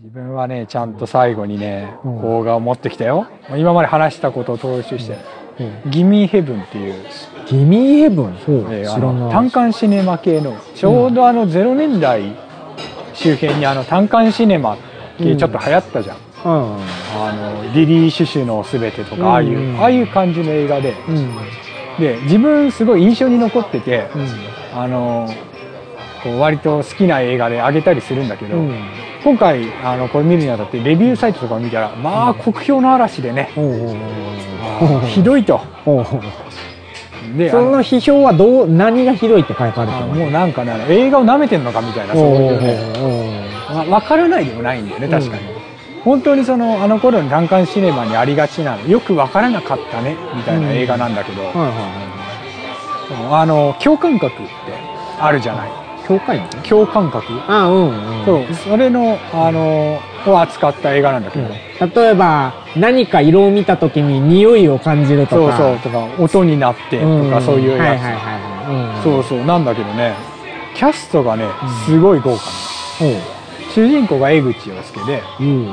自分はねちゃんと最後にねうん。邦画を持ってきたよ。今まで話したことを踏襲して。うん「ギミーヘブン」っていう。ギミーヘブン？そう。えーあ知らない。の単館シネマ系のちょうどあの0年代周辺にあの単館シネマ系ちょっと流行ったじゃん、うんあのリリー・シュシュのすべてとか、ああいう、うんああいう感じの映画で。うん。で自分すごい印象に残ってて、うん。あのこう割と好きな映画であげたりするんだけど、うん今回あのこれ見るにあたってレビューサイトとかを見たらまあ酷評の嵐でね、ひどいと。であのの批評はどう何がひどいって書かれてるあのもうなんかね映画を舐めてんのかみたいなそういうね。おわ分からないでもないんだよね確かに、本当にそのあの頃の単館シネマにありがちなの。よく分からなかったねみたいな映画なんだけど、あの共感覚ってあるじゃないい教会の共感覚？あうんうん。そう。それのあのを扱った映画なんだけど、例えば何か色を見た時に匂いを感じるとか。そうそうとか音になってとかそういうやつ、はいはいはいはい。そうそうなんだけどね。キャストがねすごい豪華な、そう。主人公が江口洋介でうん。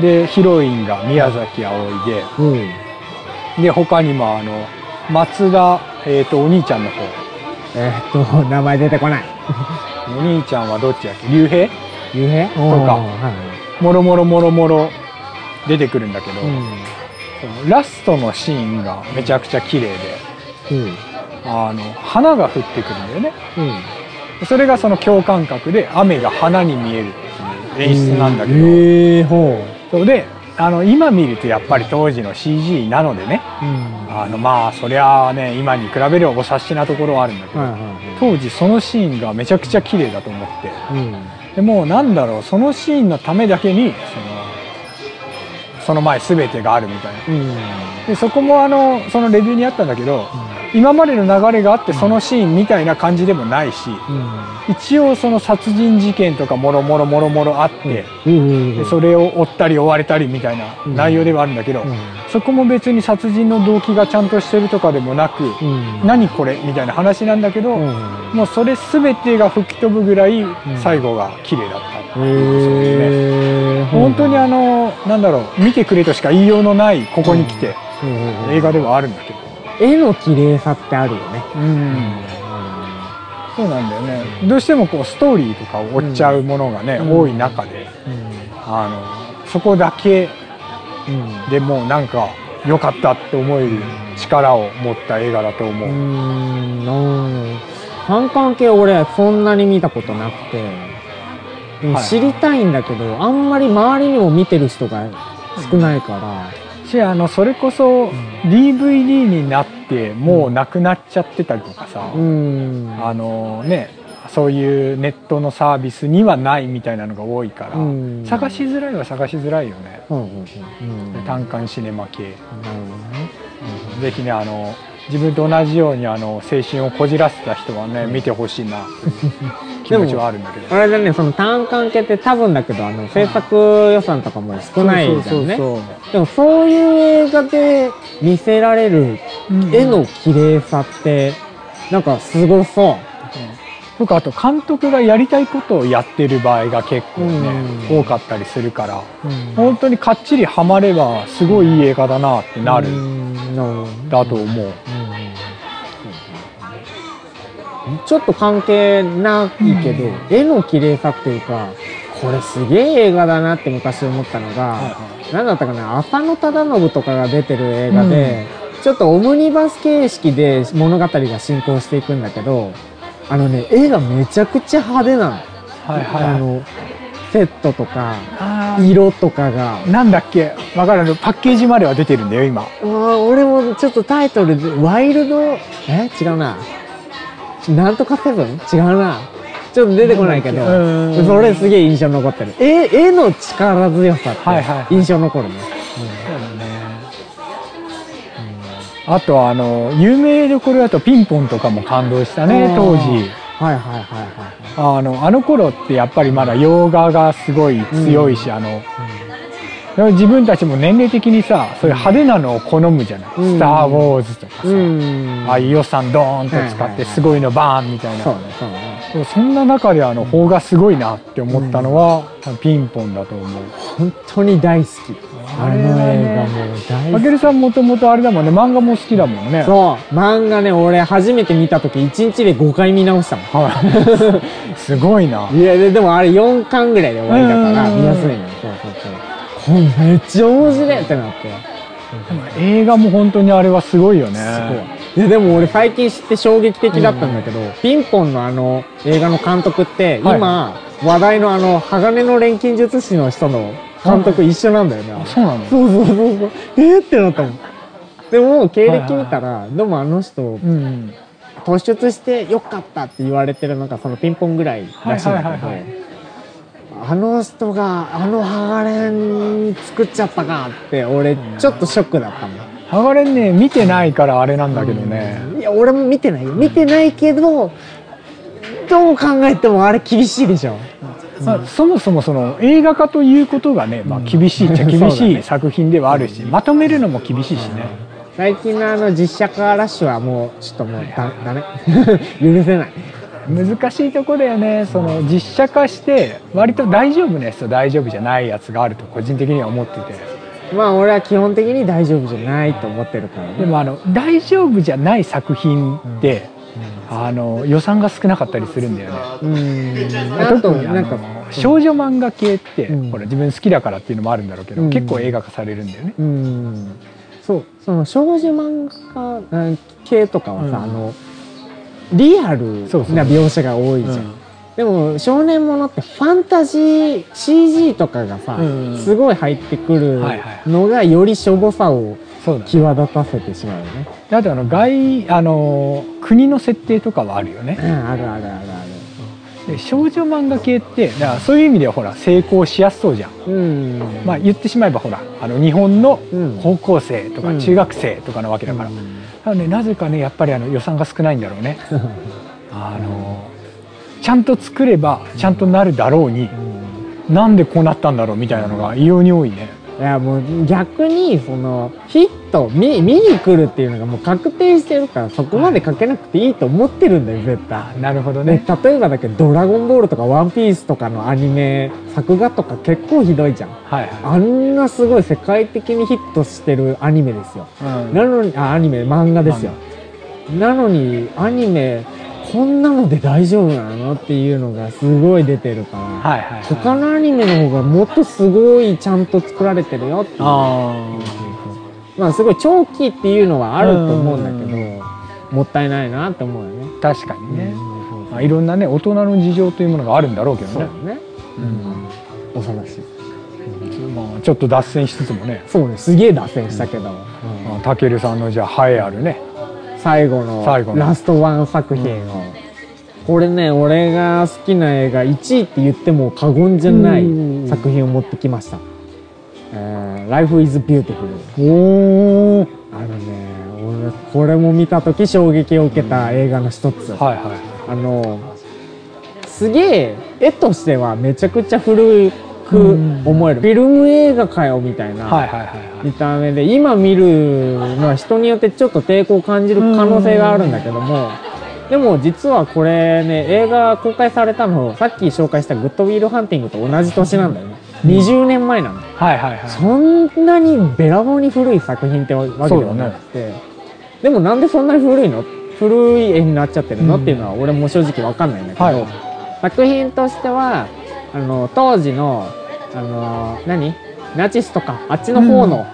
でヒロインが宮崎あおいでうん。で他にもあの松田、えー、とお兄ちゃんの方えーっと名前出てこない。お兄ちゃんはどっちだっけ？竜兵？ゆへとか。はい。もろもろもろもろ出てくるんだけど、うそのラストのシーンがめちゃくちゃ綺麗でんうん。あの花が降ってくるんだよね。うん。それがその共感覚で雨が花に見えるっていう演出なんだけど、へえほそうであの今見るとやっぱり当時の CG なのでね。ううん。あのまあそりゃあね今に比べればお察しなところはあるんだけど、はいはいはい。当時そのシーンがめちゃくちゃ綺麗だと思って。うん。でもうなんだろうそのシーンのためだけにそのその前全てがあるみたいな。うん。でそこもあのそのレビューにあったんだけど今までの流れがあってそのシーンみたいな感じでもないし一応その殺人事件とかもろもろもろもろあってそれを追ったり追われたりみたいなうん。内容ではあるんだけどうん。そこも別に殺人の動機がちゃんとしてるとかでもなくうん。何これみたいな話なんだけどうん。もうそれ全てが吹き飛ぶぐらい最後が綺麗だった。へえ本当にあのなんだろう見てくれとしか言いようのないここに来て映画ではあるんだけど絵の綺麗さってあるよね。うん。そうなんだよね。どうしてもこうストーリーとかを追っちゃうものがねうん。多い中であのそこだけうん。でもうなんか良かったって思える力を持った映画だと思う。う。ん。うん単関係俺そんなに見たことなくて。知りたいんだけど、あんまり周りにも見てる人が少ないから、しあのそれこそ DVD になってもうなくなっちゃってたりとかさ、うん。あのねそういうネットのサービスにはないみたいなのが多いから、うん。探しづらいは探しづらいよね、うんうん。うん。うん単館シネマ系、なるほどね。ぜひねあの自分と同じようにあの青春をこじらせた人はね、見てほしいな 気持ちはあるんだけど。あれだねその単関系って多分だけどあの制作予算とかも少ないじゃんね。でもそういう映画で見せられる絵の綺麗さってなんかすごそう。とかあと監督がやりたいことをやってる場合が結構ね、うん。多かったりするから本当にかっちりハマればすごいいい映画だなってなる。だと思う、ちょっと関係ないけど、絵の綺麗さっていうかこれすげえ映画だなって昔思ったのが、はいは何だったかな浅野忠信とかが出てる映画で、ちょっとオムニバス形式で物語が進行していくんだけどあのね絵がめちゃくちゃ派手なの。はいはい。はいあのセットとか色とかが。なんだっけ？わからん。パッケージまでは出てるんだよ今。俺もちょっとタイトルでワイルド？え？違うななんとかセブン？違うな。ちょっと出てこないけど。それすげえ印象に残ってる。絵絵の力強さはいはいはい。って印象に残るね、そうだね。あとあの有名どころだとピンポンとかも感動したね当時。はいはいはいはいあのあの頃ってやっぱりまだ洋画がすごい強いし、あの自分たちも年齢的にさそういう派手なのを好むじゃない「うん。スター・ウォーズ」とかさ、うん。ああいう予算ドーンと使ってすごいのバーンみたいな、そんな中であの邦がすごいなって思ったのは、ピンポンだと思う。本当に大好き。あの映画もう大好き。たけるさんもともとあれだもんね。漫画も好きだもんね。そう。漫画ね俺初めて見た時1日で5回見直したもん。はい。すごいな。いやででもあれ4巻ぐらいで終わりだからうん。見やすいのよ。そうそうそうめっちゃ面白いってなって。でも映画も本当にあれはすごいよね。いいやでも俺最近知って衝撃的だったんだけど、ピンポンのあの映画の監督ってはい。今、話題のあの鋼の錬金術師の人の監督一緒なんだよね、あそうなの？そうそうそうそう。えー、ってなったもんでも経歴見たら、でもあの人うん突出してよかったって言われてるのがそのピンポンぐらいらしいんだけど、はいはいはいはいあの人があの鋼作っちゃったかって俺ちょっとショックだったもん。ハガレンね見てないからあれなんだけどね、いや俺も見てない。よ見てないけどどう考えてもあれ厳しいでしょ。まあ、そもそもその映画化ということがね、まあ、厳しいっちゃ厳しい作品ではあるし、まとめるのも厳しいしね、最近のあの実写化ラッシュはもうちょっともうだダメ。許せない難しいとこだよね。その実写化して割と大丈夫なやつと大丈夫じゃないやつがあると個人的には思ってて。まあ俺は基本的に大丈夫じゃないと思ってるからね。でもあの大丈夫じゃない作品って、あの予算が少なかったりするんだよね。うん。あと特にあのなんか少女漫画系って、うん。ほら自分好きだからっていうのもあるんだろうけど、うん。結構映画化されるんだよね。うん。そう。その少女漫画うん系とかはさ、うん。あのリアルそうそう。な描写が多いじゃん、うん。でも少年ものってファンタジー CG とかがさ、うん。すごい入ってくるはいはいのがよりしょぼさをそうだね。際立たせてしまうよね、であとあの外あの国の設定とかはあるよね。うん、あるあるあるあで少女漫画系ってだからそういう意味ではほら成功しやすそうじゃん、るうん。まあ言ってしまえばほらあの日本のうん。高校生とかうん。中学生とかなわけだから、うん。ただねなぜかねやっぱりあの予算が少ないんだろうね。あのちゃんと作ればちゃんとなるだろうに、なんでこうなったんだろうみたいなのが異様に多いねいやもう逆にそのヒット見見に来るっていうのがもう確定してるからそこまでかけなくていいと思ってるんだよ絶対。なるほどね。ね、例えばだけど「ドラゴンボール」とか「ワンピースとかのアニメ作画とか結構ひどいじゃん。はいはあんなすごい世界的にヒットしてるアニメですよ。い、うん。なのにあアニメ漫画ですよ。なのにアニメこんなので大丈夫なのっていうのがすごい出てるから、はいはいはい。他のアニメの方がもっとすごいちゃんと作られてるよっていう。あまあすごい長期っていうのはあると思うんだけどもったいないなって思うよね。ー確かにね、うん。まあ、いろんなね大人の事情というものがあるんだろうけどそうね。うん。恐ろしい。まあ、ちょっと脱線しつつもね。そうね、すげえ脱線したけど、まあたけるさんのじゃあ栄えあるね最後の最後の。ラストワン作品を、これね俺が好きな映画1位って言っても過言じゃないうん作品を持ってきました「えー Life is Beautiful おお」あのね俺これも見た時衝撃を受けた映画の一つ、はいはいあのすげえ絵としてはめちゃくちゃ古く思えるフィルム映画かよみたい。な、見た目で今見るのは人によってちょっと抵抗を感じる可能性があるんだけどもでも実はこれね映画公開されたのさっき紹介した「グッド・ウィル・ハンティング」と同じ年なんだよね。20年前なの。はいはいはい。そんなにべらぼうに古い作品ってわけではなくて、でもなんでそんなに古いの？古い絵になっちゃってるの、うんっていうのは俺も正直わかんないんだけど、はい。作品としてはあの当時のあの何？ナチスとかあっちの方の,、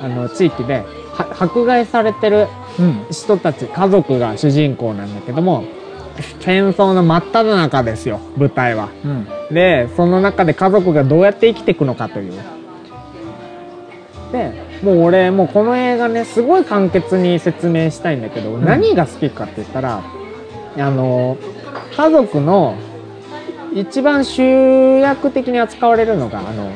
あの地域では迫害されてるうん。人たち家族が主人公なんだけども戦争の真っ只中ですよ舞台は。うん。でその中で家族がどうやって生きていくのかという。でもう俺もうこの映画ねすごい簡潔に説明したいんだけど、ん。何が好きかって言ったらあの家族の一番主役的に扱われるのがあの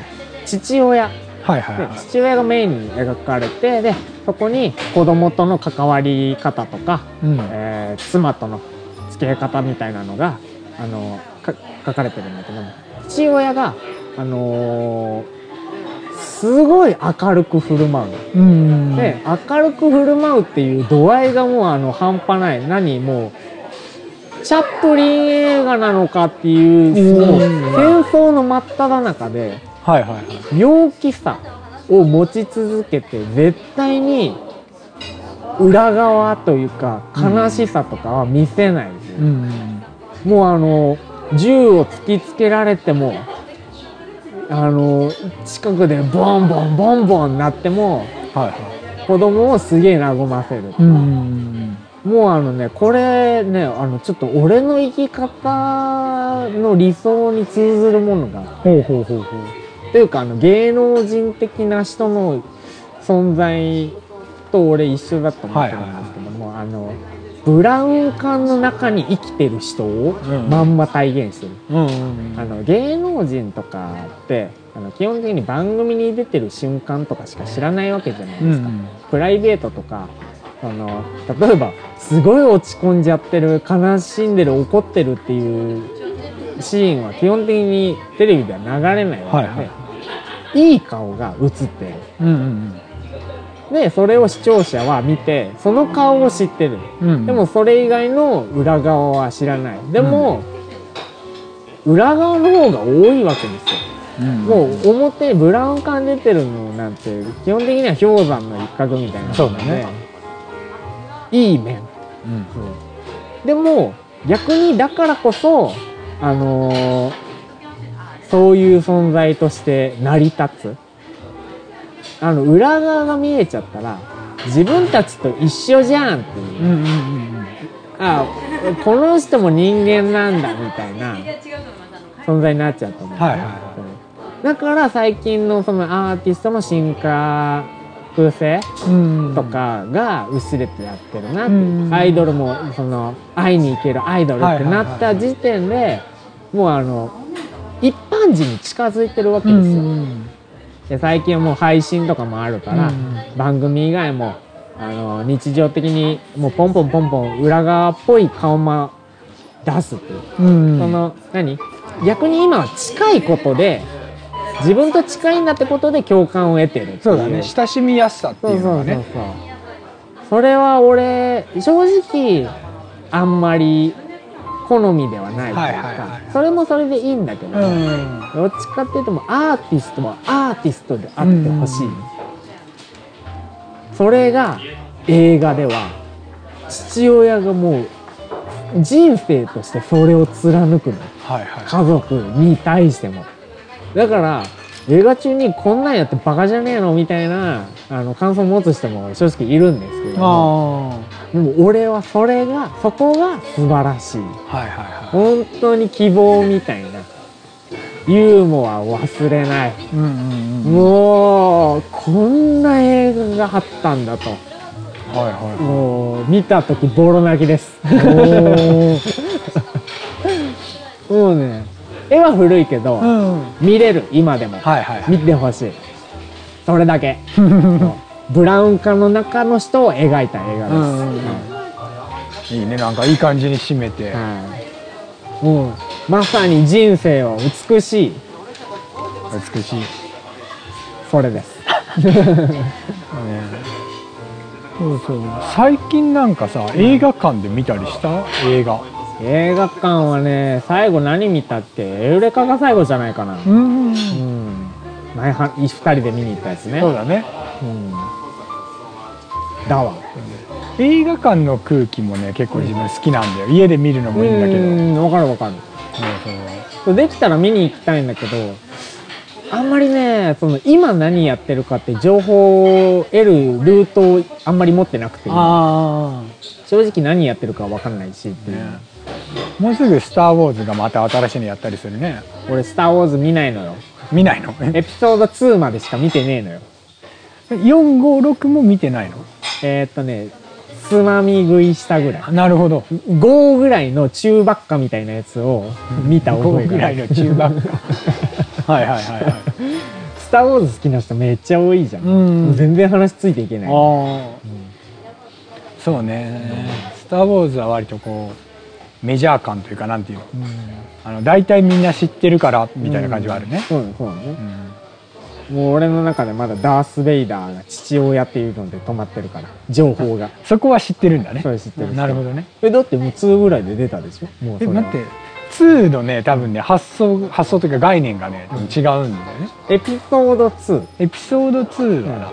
父親。ではいはいはい。父親がメインに描かれてでそこに子供との関わり方とか、うん。えー妻との付き合い方みたいなのがあのか書かれてるんだけども父親が、あのーすごい明るく振る舞う。で明るく振る舞うっていう度合いがもうあの半端ない。何もうチャップリン映画なのかっていうもう戦争の真っ只中ではいはいはい陽気さを持ち続けて絶対に裏側というか悲しさとかは見せないですよ、うん。もうあの銃を突きつけられてもあの近くでボンボンボンボンなってもはいはい。子供をすげえ和ませる、うんもうあのねこれねあのちょっと俺の生き方の理想に通ずるものが。ほうほうほうほう。というかあの芸能人的な人の存在と俺一緒だと思ってるんですけども、あのブラウン管の中に生きてる人をうん。まんま体現してる、うんうんあの芸能人とかってあの基本的に番組に出てる瞬間とかしか知らないわけじゃないですか、プライベートとかあの例えばすごい落ち込んじゃってる悲しんでる怒ってるっていうシーンは基本的にテレビでは流れないわけで、はいはい。いい顔が映ってる。うんうんでそれを視聴者は見てその顔を知ってる。うんでもそれ以外の裏側は知らない。でも、裏側の方が多いわけですよ。うんもう表ブラウン管出てるのなんて基本的には氷山の一角みたいなそうだねいい面。うんでも逆にだからこそあのーそういう存在として成り立つ。あの裏側が見えちゃったら自分たちと一緒じゃんっていう、うんうんうんあこの人も人間なんだみたいな存在になっちゃうと思う。はいはいはだから最近のそのアーティストの進化風性うん。とかが薄れてやってるなっていう、うん。アイドルもその会いに行けるアイドルってなった時点でもうあの一般人に近づいてるわけですよ、で最近はもう配信とかもあるから、うん。番組以外もあの日常的にもうポンポンポンポン裏側っぽい顔も出すっていう、うん。その何？逆に今は近いことで自分と近いんだってことで共感を得てるそうだね。親しみやすさってそいううのそうそうそう。がねそれは俺正直あんまり好みではないというか、はいはいはい。それもそれでいいんだけど、うん。どっちかっていうともうアーティストはアーティストであってほしい、うんそれが映画では父親がもう人生としてそれを貫くの。はいはい。家族に対してもだから映画中にこんなんやってバカじゃねえのみたいなあの感想を持つ人も正直いるんですけども。あでも俺はそれがそこが素晴らしい。あはいはいは本当に希望みたいな。ユーモアを忘れない。いうんうんうん。もうこんな映画があったんだと。はいはもう見た時ボロ泣きです。もうね絵は古いけど、うん。見れる今でも。はいはいはい。見てほしい。それだけ。ブラウン管の中の人を描いた映画です、うんうんうん。いいね。なんかいい感じに締めて。はい、もうまさに人生を美しい。美しい。それです。そうそう。最近なんかさ映画館で見たりした？映画映画館はね最後何見たっけエウレカが最後じゃないかな。うん。うん。前は2人で見に行ったやつね。そうだね。うん。だわ。映画館の空気もね結構自分好きなんだよ。家で見るのもいいんだけど。うんわかるわかる。そうできたら見に行きたいんだけどあんまりねその今何やってるかって情報を得るルートをあんまり持ってなくて。あ正直何やってるかわかんないしっていう、ね。あもうすぐ「スター・ウォーズ」がまた新しいのやったりするね。俺「スター・ウォーズ」見ないのよ。見ないの？エピソード2までしか見てねえのよ。456も見てないの？えーっとねつまみ食いしたぐらい。なるほど。5ぐらいの中ばっかみたいなやつを見た覚え5がある。ぐらいの中盤 はいはいはいはい。スター・ウォーズ好きな人めっちゃ多いじゃん、うん。全然話ついていけない。ああそうね「スター・ウォーズ」は割とこうメジャー感というかなんていうの。あの大体みんな知ってるからみたいな感じはあるね、そうねそうね。うんもう俺の中でまだダース・ベイダーが父親っていうので止まってるから情報が。そこは知ってるんだね。それ知ってる。なるほどね。えだってもう2ぐらいで出たでしょ？もうえ待って。2のね多分ね発想発想というか概念がね多分違うんだよね、エピソード2エピソード2はだっ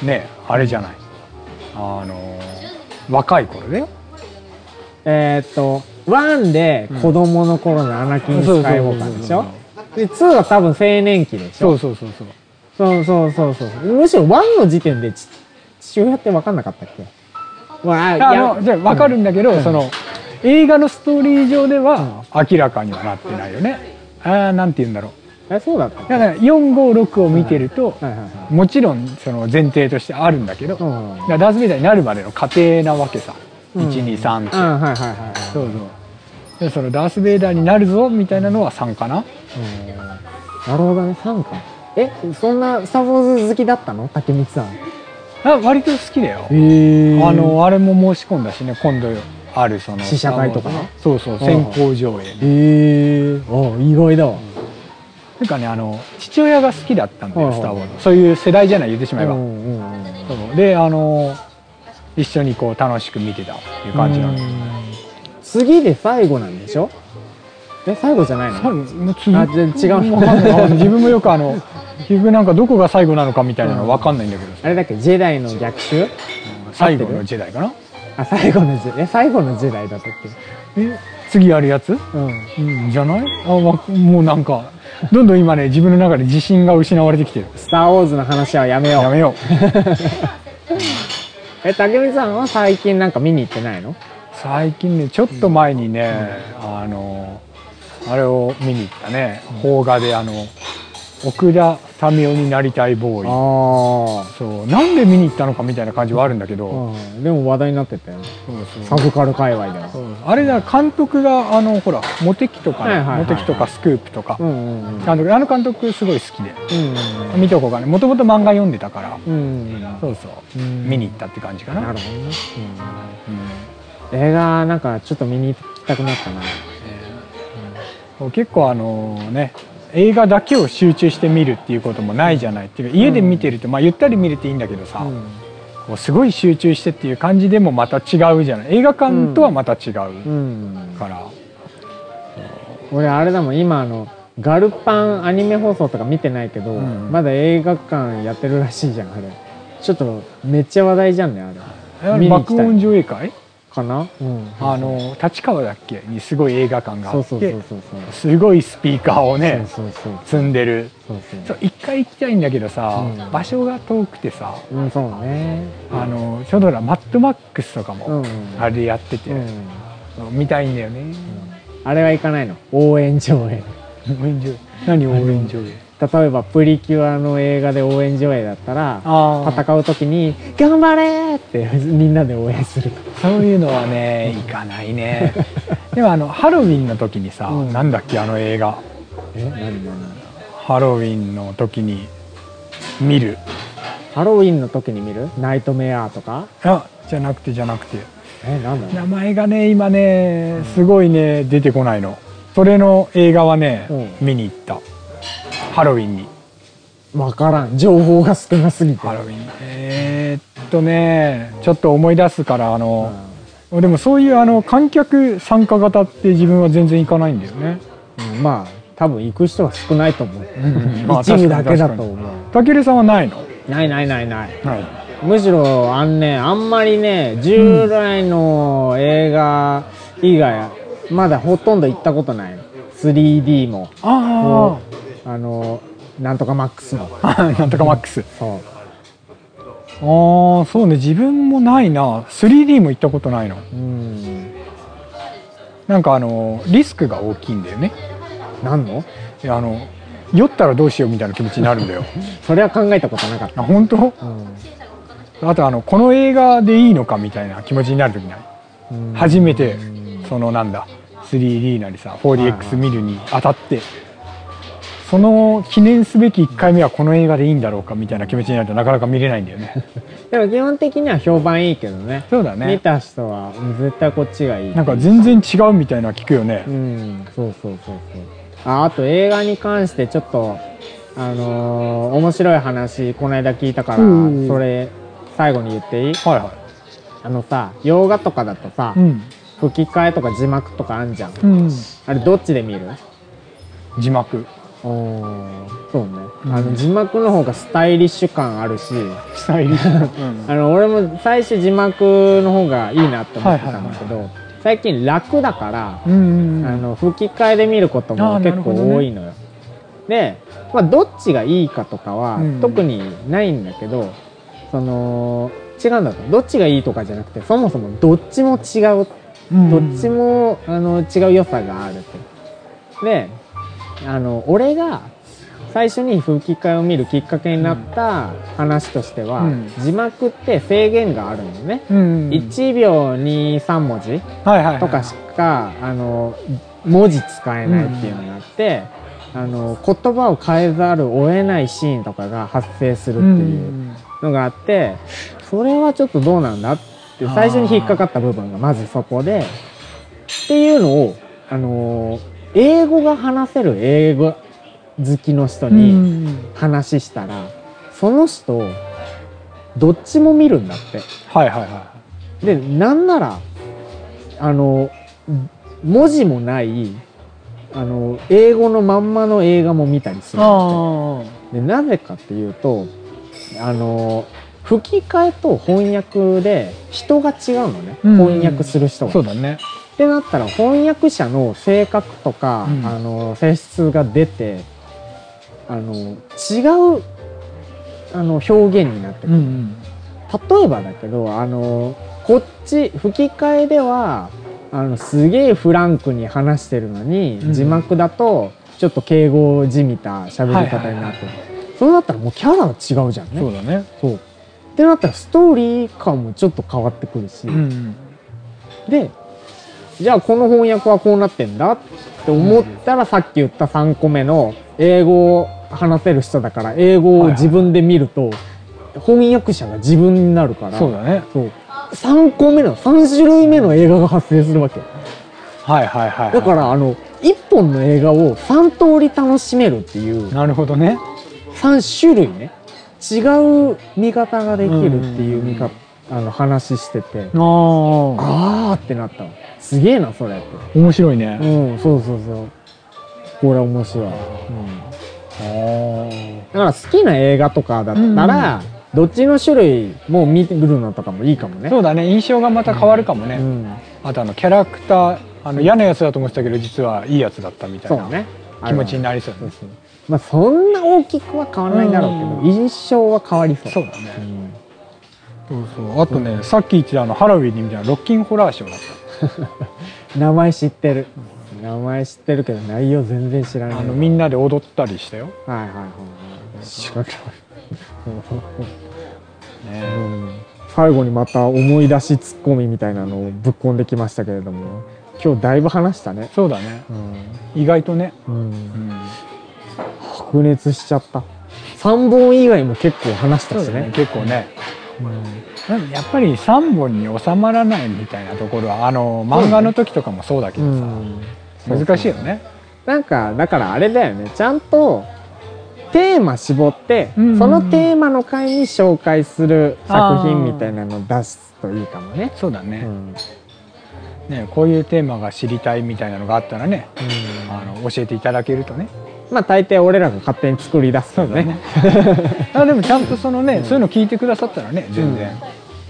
てねあれじゃない。あの若い頃だよえー、っと、1で子供の頃のアナキン・スカイでしょ？で、2は多分青年期でしょ？そうそうそうそう。そうそうそうそう。むしろ1の時点で父親って分かんなかったっけ？わあ、あの、じゃ分かるんだけど、うん、その、映画のストーリー上では明らかにはなってないよね。ああ、なんて言うんだろう。えそうだっただから456を見てると、もちろんその前提としてあるんだけど、うん、ダース・ベイダーになるまでの過程なわけさ、123って、あはいはいはい。そうそう。でそのダース・ベイダーになるぞみたいなのは3かな？うん。なるほどね。3か。えそんな「スター・ウォーズ」好きだったの？竹光さん。あ割と好きだよ、へあのあれも申し込んだしね今度あるその試写会とかそうそう先行上映。へえあ意外だ。わなんかねあの父親が好きだったんだよ「はいはいスター・ウォーズ」そういう世代じゃない言ってしまえば、うんうんうん。そう。であの一緒にこう楽しく見てたっていう感じなのうん次で最後なん。でしょえ最後じゃないの？あ違う自分もよくあの 結局なんかどこが最後なのかみたいなの分かんないんだけど、あれだっけジェダイの逆襲？最後の時代かな？あ最後のジェえ最後のジェダイだったっえ次やるやつ、けうん。うん、じゃない？あわもうなんかどんどん今ね自分の中で自信が失われてきてる。スター・ウォーズの話はやめよう。やめよう え竹光さんは最近なんか見に行ってないの？最近ねちょっと前にね、あのあれを見に行ったね。邦画であの奥田民生になりたいボーイ。あそう。なんで見に行ったのかみたいな感じはあるんだけど、うん。でも話題になってたよサブカル界隈では。あれだ監督があのほらモテキとかね、モテキとかスクープとか、うんうんうん。監督あの監督すごい好きで。うん見とこうかねもともと漫画読んでたから、うんうんそうそう、うん。見に行ったって感じかな。なるほどね、うん。映画なんかちょっと見に行きたくなったな。こう結構あのね映画だけを集中して見るっていうこともないじゃない。っていうか家で見てると、まあゆったり見れていいんだけどさ、うん。こうすごい集中してっていう感じでもまた違うじゃない。映画館とはまた違ううん。から、俺あれだもん今あのガルパンアニメ放送とか見てないけど、うん。まだ映画館やってるらしいじゃんあれ。ちょっとめっちゃ話題じゃんねあれ。爆音上映会？かな、うん、あの立川だっけ？にすごい映画館があってすごいスピーカーをねそうそうそう。積んでる。一回行きたいんだけどさ、うん。場所が遠くてさそううんそうね。あのちょうどほらマッドマックスとかうんもあれでやってて、うん。見たいんだよね、あれは行かないの？応援上映。応援上映。何応援上映？例えばプリキュアの映画で応援上映だったら戦う時に「頑張れ!」って みんなで応援するそういうのはね行かないね。でもあのハロウィンの時にさ、うん。なんだっけあの映画。え何何ハロウィンの時に見る。ハロウィンの時に見る？ナイトメアとか？あじゃなくてじゃなくて。えなんだろ名前がね今ねすごいね出てこないの。それの映画はね、う見に行ったハロウィンに。うわからん。情報が少なすぎて。ハロウィン。えーっとねちょっと思い出すからあの、でもそういうあの観客参加型って自分は全然行かないんだよね。うんまあ多分行く人は少ないと思う、ん。まあ一部だけだと思う。たけるさんはないの？ないないないない。はい。むしろあんねあんまりね従来の映画以外、まだほとんど行ったことないの。3D も。ああのなんとかマックスもあ なんとかマックス。そう。ああそうね。自分もないな。3D も行ったことないの。うん。なんかあのリスクが大きいんだよね。なんの？いやあの酔ったらどうしようみたいな気持ちになるんだよ。それは考えたことなかった、あ本当？うん。あとあのこの映画でいいのかみたいな気持ちになる時ない？うん。初めてそのなんだ 3D なりさ 4DX 見るにあたってその記念すべき1回目はこの映画でいいんだろうかみたいな気持ちになるとなかなか見れないんだよね。でも基本的には評判いいけどね。そうだね。見た人はうん絶対こっちがいいなんか全然違うみたいなの聞くよね。うん。そうそうそうそう。ああと映画に関してちょっとあのー面白い話この間聞いたからうんそれ最後に言っていい？はいはあのさ洋画とかだとさ、いうん。吹き替えとか字幕とかあんじゃんうん。あれどっちで見る？字幕そうね、うん。あの字幕の方がスタイリッシュ感あるし。スタイリッシュ あの俺も最初字幕の方がいいなって思ってたんだけど、最近楽だから、うんうんあの吹き替えで見ることあも結構多いのよ。で、まあ、どっちがいいかとかはうん特にないんだけど、その違うんだとどっちがいいとかじゃなくてそもそもどっちも違う。うん。どっちもあの違う良さがあるって。であの俺が最初に吹き替えを見るきっかけになった話としては、うん。字幕って制限があるのね。うん。1秒に3文字とかしかあの文字使えないっていうのがあって、あの言葉を変えざるを得ないシーンとかが発生するっていうのがあってそれはちょっとどうなんだって最初に引っかかった部分がまずそこでっていうのをあの英語が話せる英語好きの人うにん。話したらその人どっちも見るんだって。はいはいはでなんならあの文字もないあの英語のまんまの映画も見たりすいるあでなぜかっていうとあの吹き替えと翻訳で人が違うのね、うん。翻訳する人あが。そうだねってなったら翻訳者の性格とか、うん。あの性質が出てあの違うあの表現になってくる。ん例えばだけどあのこっち吹き替えではあのすげえフランクに話してるのに、うん字幕だとちょっと敬語じみた喋り方になってる、そうなったらもうキャラが違うじゃんね。そうだね。そう。ってなったらストーリー感もちょっと変わってくるし、うん。でじゃあこの翻訳はこうなってんだって思ったら、さっき言った3個目の英語を話せる人だから英語を自分で見ると、翻訳者が自分になるからそうだね。そう。3個目の3種類目の映画が発生するわけ。はいはいはいはい。だからあの1本の映画を3通り楽しめるっていうなるほどね。3種類ね。違う見方ができるっていう見方、あの話しててあああーってなったのすげえなそれって。面白いね。うんそうそうそう。これ面白い、うん、あだから好きな映画とかだったら、どっちの種類も見るのとかもいいかもね。そうだね。印象がまた変わるかもね、うん、あとあのキャラクターあの嫌なやつだと思ってたけど実はいいやつだったみたいなそうね。気持ちになりそうだね。そうそうまあそんな大きくは変わらないだろうけど、うん。印象は変わりそう。そうだね。ん。そうそう。あとね、さっき言ってたあのハロウィンにみたいなロッキンホラーショーだった 名前知ってる。名前知ってるけど内容全然知らない。あのみんなで踊ったりしたよ、はいはいはい。はい。ねうん。最後にまた思い出しツッコミみたいなのをぶっ込んできましたけれども。今日だいぶ話したね。そうだね。うん、意外とね、うん。うん、白熱しちゃった。3本以外も結構話したしね。ね。結構ね。うんやっぱり3本に収まらないみたいなところはあの漫画の時とかもそうだけどさ、難しいよね。なんかだからあれだよね。ちゃんとテーマ絞って、うんうんうん。そのテーマの回に紹介する作品みたいなの出すといいかもね。そうだね,、うん。ねこういうテーマが知りたいみたいなのがあったらね、うん。あの教えていただけるとねまあ大抵俺らが勝手に作り出すよね。あでもちゃんとそのね、そういうの聞いてくださったらね全然、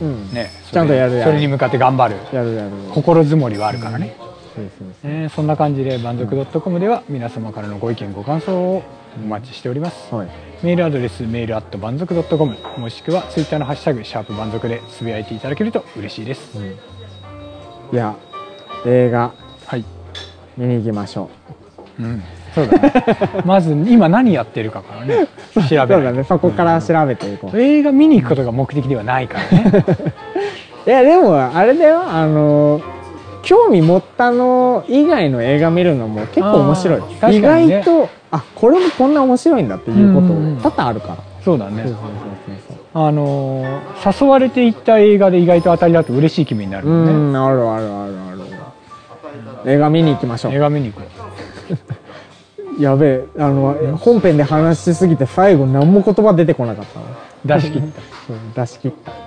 うん。ねちゃんとやるやる。それに向かって頑張る。やるやる。心づもりはあるからね、そうそうそうね。そんな感じで満足 .com では皆様からのご意見ご感想をお待ちしております、はい。メールアドレスメールアット満足 .com もしくはツイッターのハッシュタグシャープ満足でつぶやいていただけると嬉しいです、いや映画。はい、見に行きましょうん、そうだね。まず今何やってるかからね調う。べそうだね。そこから調べていこう。映画見に行くことが目的ではないからね。いやでもあれだよ。あの興味持ったの以外の映画見るのも結構面白い。あー確かに意ね外とあこれもこんな面白いんだっていうことうん多々あるから、そうだね。あのー誘われていった映画で意外と当たりだと嬉しい気分になるそううもんね、んあるあるあるある。映画見に行きましょう。映画見に行こやべえあの、本編で話しすぎて最後何も言葉出てこなかったの。出し切った。うん出し切った